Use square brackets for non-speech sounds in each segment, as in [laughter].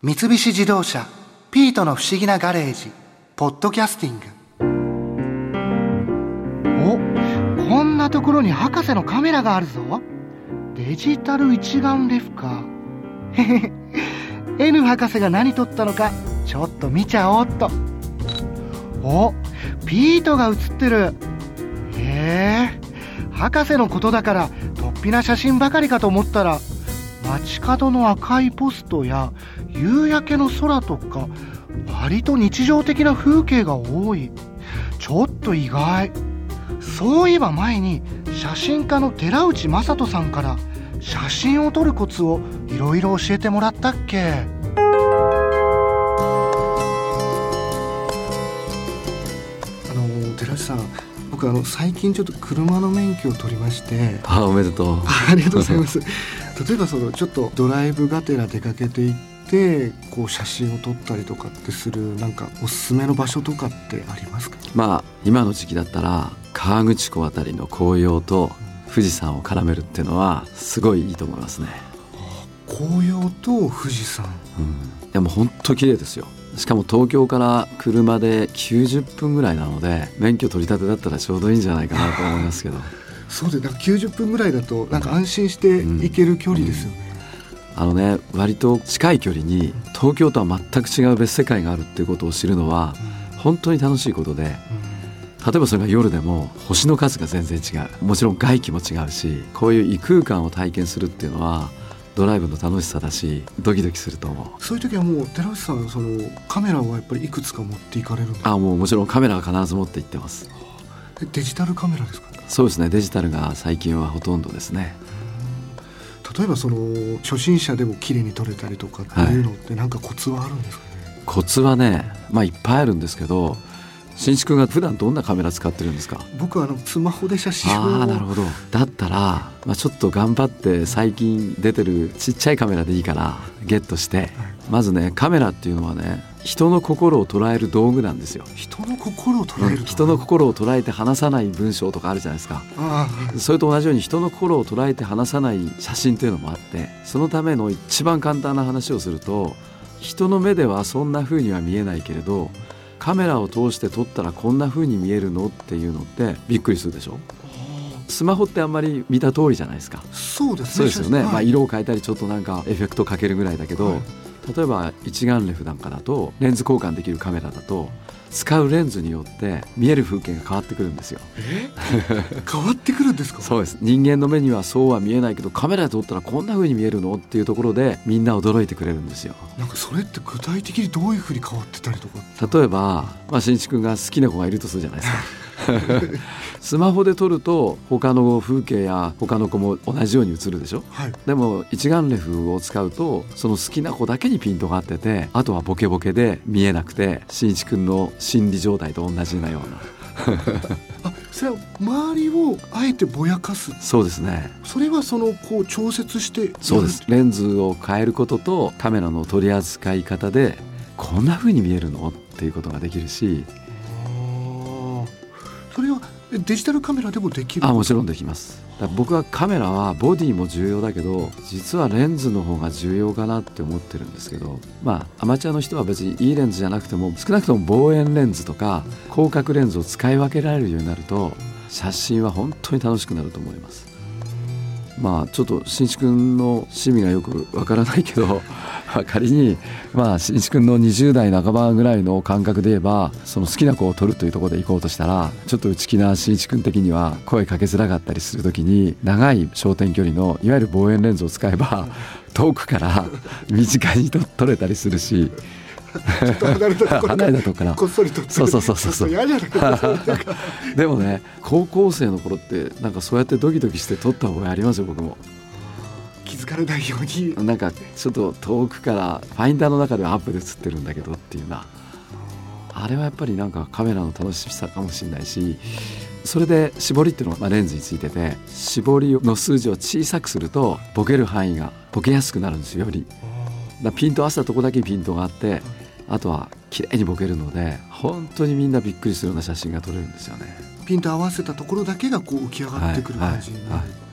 三菱自動車「ピートの不思議なガレージ」「ポッドキャスティング」おこんなところに博士のカメラがあるぞ。デジタル一眼レフか。へ [laughs] へ N 博士が何撮ったのかちょっと見ちゃおうっと。おピートが写ってる。へえ博士のことだから突飛な写真ばかりかと思ったら街角の赤いポストや夕焼けの空とか割と日常的な風景が多い。ちょっと意外。そういえば前に写真家の寺内正人さんから写真を撮るコツをいろいろ教えてもらったっけ。あの寺内さん僕あの最近ちょっと車の免許を取りまして。あおめでとう。ありがとうございます。例えばそのちょっとドライブがてら出かけていってこう写真を撮ったりとかってするなんかおすすめの場所とかってありますか？まあ今の時期だったら河口湖あたりの紅葉と富士山を絡めるっていうのはすごいいいと思いますね。紅葉と富士山。うん。でも本当綺麗ですよしかも東京から車で90分ぐらいなので免許取り立てだったらちょうどいいんじゃないかなと思いますけど。[laughs] そうでなんか90分ぐらいだとなんか安心して行ける距離ですよね、あのね割と近い距離に東京とは全く違う別世界があるっていうことを知るのは本当に楽しいことで例えばそれが夜でも星の数が全然違う。もちろん外気も違うしこういう異空間を体験するっていうのはドライブの楽しさだしドキドキすると思う。そういう時はもう寺内さんそのカメラはやっぱりいくつか持っていかれるあもうもちろんカメラは必ず持って行ってます。えデジタルカメラですか？そうですねデジタルが最近はほとんどですね。例えばその初心者でも綺麗に撮れたりとかっていうのってなんかコツはあるんですかね、コツはねまあいっぱいあるんですけど新一君が普段どんなカメラ使ってるんですか？僕はあのスマホで写真をああなるほど。だったら、まあ、ちょっと頑張って最近出てるちっちゃいカメラでいいからゲットして。まずねカメラっていうのはね人の心を捉える道具なんですよ。人の心を捉えると人の心を捉えて話さない文章とかあるじゃないですか。あそれと同じように人の心を捉えて話さない写真っていうのもあってそのための一番簡単な話をすると人の目ではそんな風には見えないけれどカメラを通して撮ったらこんな風に見えるのっていうのってびっくりするでしょ？スマホってあんまり見た通りじゃないですか。あそうですね。そうですよね、はい。まあ、色を変えたりちょっとなんかエフェクトかけるぐらいだけど、はい例えば一眼レフなんかだとレンズ交換できるカメラだと使うレンズによって見える風景が変わってくるんですよ。え？[laughs] 変わってくるんですか？そうです。人間の目にはそうは見えないけどカメラで撮ったらこんな風に見えるの？っていうところでみんな驚いてくれるんですよ。なんかそれって具体的にどういうふうに変わってたりとか？例えば、まあ、新一君が好きな子がいるとするじゃないですか [laughs] スマホで撮ると他の風景や他の子も同じように映るでしょ？はい。でも一眼レフを使うとその好きな子だけにピントが合っててあとはボケボケで見えなくて新一君の心理状態と同じなような。[laughs] あそれは周りをあえてぼやかす？そうですね。それはそのこう調節してそうです。レンズを変えることとカメラの取り扱い方でこんな風に見えるの？っていうことができるしデジタルカメラでもできる？あもちろんできます。僕はカメラはボディも重要だけど実はレンズの方が重要かなって思ってるんですけどまあアマチュアの人は別にいいレンズじゃなくても少なくとも望遠レンズとか広角レンズを使い分けられるようになると写真は本当に楽しくなると思います。まあちょっと新一君の趣味がよくわからないけど仮にまあ新一君の20代半ばぐらいの感覚で言えばその好きな子を撮るというところで行こうとしたらちょっと内気な新一君的には声かけづらかったりするときに長い焦点距離のいわゆる望遠レンズを使えば遠くから身近にと撮れたりするし離れたとここから。こっそりとそうそうそうそうちょっと嫌じゃないでもね高校生の頃ってなんかそうやってドキドキして撮った方がありますよ僕も。気づかれないように。なんかちょっと遠くからファインダーの中ではアップで写ってるんだけどっていうな。あれはやっぱりなんかカメラの楽しさかもしれないしそれで絞りっていうのがまあレンズについてて絞りの数字を小さくするとボケる範囲がボケやすくなるんですよより。だピント合わせたとこだけピントがあってあとは綺麗にボケるので本当にみんなびっくりするような写真が撮れるんですよね。ピント合わせたところだけがこう浮き上がってくる感じになる、はいはい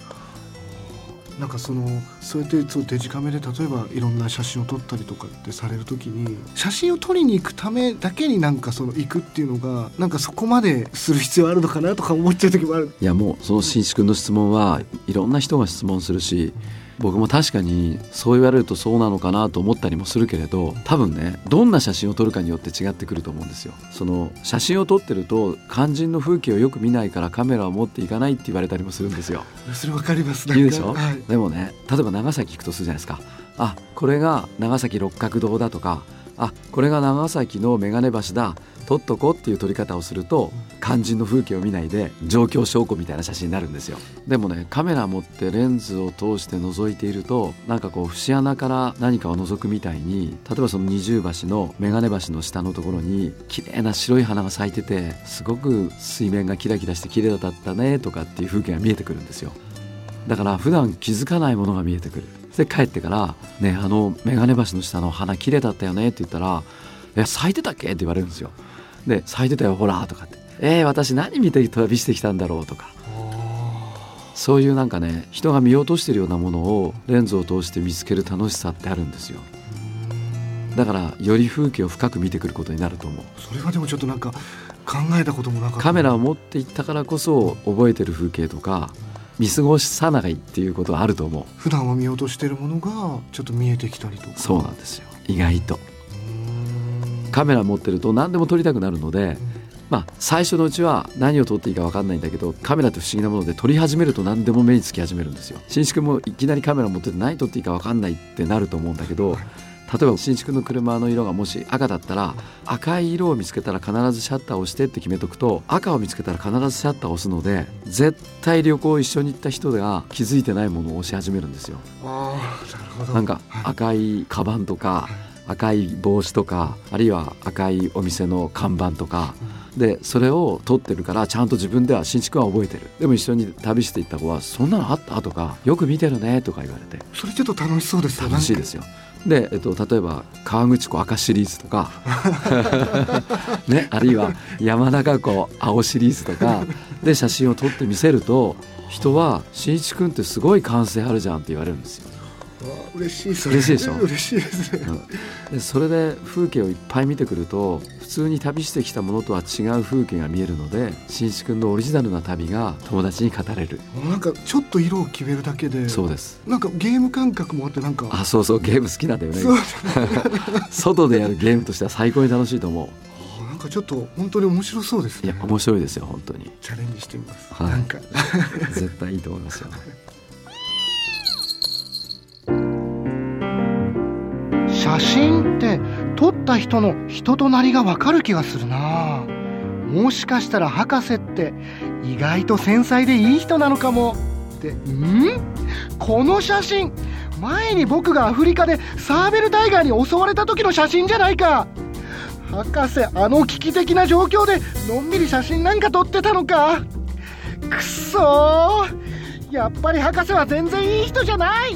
なんかそのそうやってそうデジカメで例えばいろんな写真を撮ったりとかってされる時に写真を撮りに行くためだけになんかその行くっていうのがなんかそこまでする必要あるのかなとか思っちゃう時もある。いやもうその新一君の質問はいろんな人が質問するし僕も確かにそう言われるとそうなのかなと思ったりもするけれど多分ねどんな写真を撮るかによって違ってくると思うんですよ。その写真を撮ってると肝心の風景をよく見ないからカメラを持っていかないって言われたりもするんですよ。それわかります。いいでしょ、はい、でもね例えば長崎行くとするじゃないですか。あこれが長崎六角堂だとかあこれが長崎の眼鏡橋だ。撮っとこうっていう撮り方をすると肝心の風景を見ないで状況証拠みたいな写真になるんですよ。でもねカメラ持ってレンズを通して覗いているとなんかこう節穴から何かを覗くみたいに例えばその二重橋の眼鏡橋の下のところに綺麗な白い花が咲いててすごく水面がキラキラして綺麗だったねとかっていう風景が見えてくるんですよ。だから普段気づかないものが見えてくる。で帰ってから「ねあの眼鏡橋の下の花綺麗だったよね」って言ったら「え咲いてたっけ?」って言われるんですよ。で咲いてたよほらとかってえー、私何見て旅してきたんだろう？とか。そういうなんかね人が見落としてるようなものをレンズを通して見つける楽しさってあるんですよ。だからより風景を深く見てくることになると思う。それはでもちょっとなんか考えたこともなかった。カメラを持っていったからこそ覚えてる風景とか見過ごさないっていうことはあると思う。普段は見落としてるものがちょっと見えてきたりとか。そうなんですよ。意外と。カメラ持ってると何でも撮りたくなるので、まあ、最初のうちは何を撮っていいか分かんないんだけどカメラって不思議なもので撮り始めると何でも目につき始めるんですよ。新築もいきなりカメラ持ってて何撮っていいか分かんないってなると思うんだけど、例えば新築の車の色がもし赤だったら赤い色を見つけたら必ずシャッターを押してって決めとくと赤を見つけたら必ずシャッターを押すので絶対旅行一緒に行った人が気づいてないものを押し始めるんですよ。あなるほど。なんか赤いカバンとか、赤い帽子とかあるいは赤いお店の看板とか、でそれを撮ってるからちゃんと自分では新築は覚えてる。でも一緒に旅していった子は「そんなのあった?」とか「よく見てるね」とか言われて。それちょっと楽しそうですよ。楽しいですよ。で、えっと、例えば河口湖赤シリーズとか、[laughs] ね、あるいは山中湖青シリーズとか。で写真を撮って見せると人は「新一君ってすごい感性あるじゃん」って言われるんですよ。嬉しいです嬉しいでしょ？[laughs] 嬉しいですね、うん、でそれで風景をいっぱい見てくると普通に旅してきたものとは違う風景が見えるので新一君のオリジナルな旅が友達に語れる。なんかちょっと色を決めるだけでそうです。なんかゲーム感覚もあってなんかあそうそうゲーム好きなんだよね。[laughs] 外でやるゲームとしては最高に楽しいと思う。なんかちょっと本当に面白そうですね。いや面白いですよ本当に。チャレンジしてみます、はい、なんか。[laughs] 絶対いいと思いますよ写真って撮った人の人となりがわかる気がするな。もしかしたら博士って意外と繊細でいい人なのかもって。ん？この写真前に僕がアフリカでサーベルタイガーに襲われた時の写真じゃないか。博士あの危機的な状況でのんびり写真なんか撮ってたのか。くそー。やっぱり博士は全然いい人じゃない。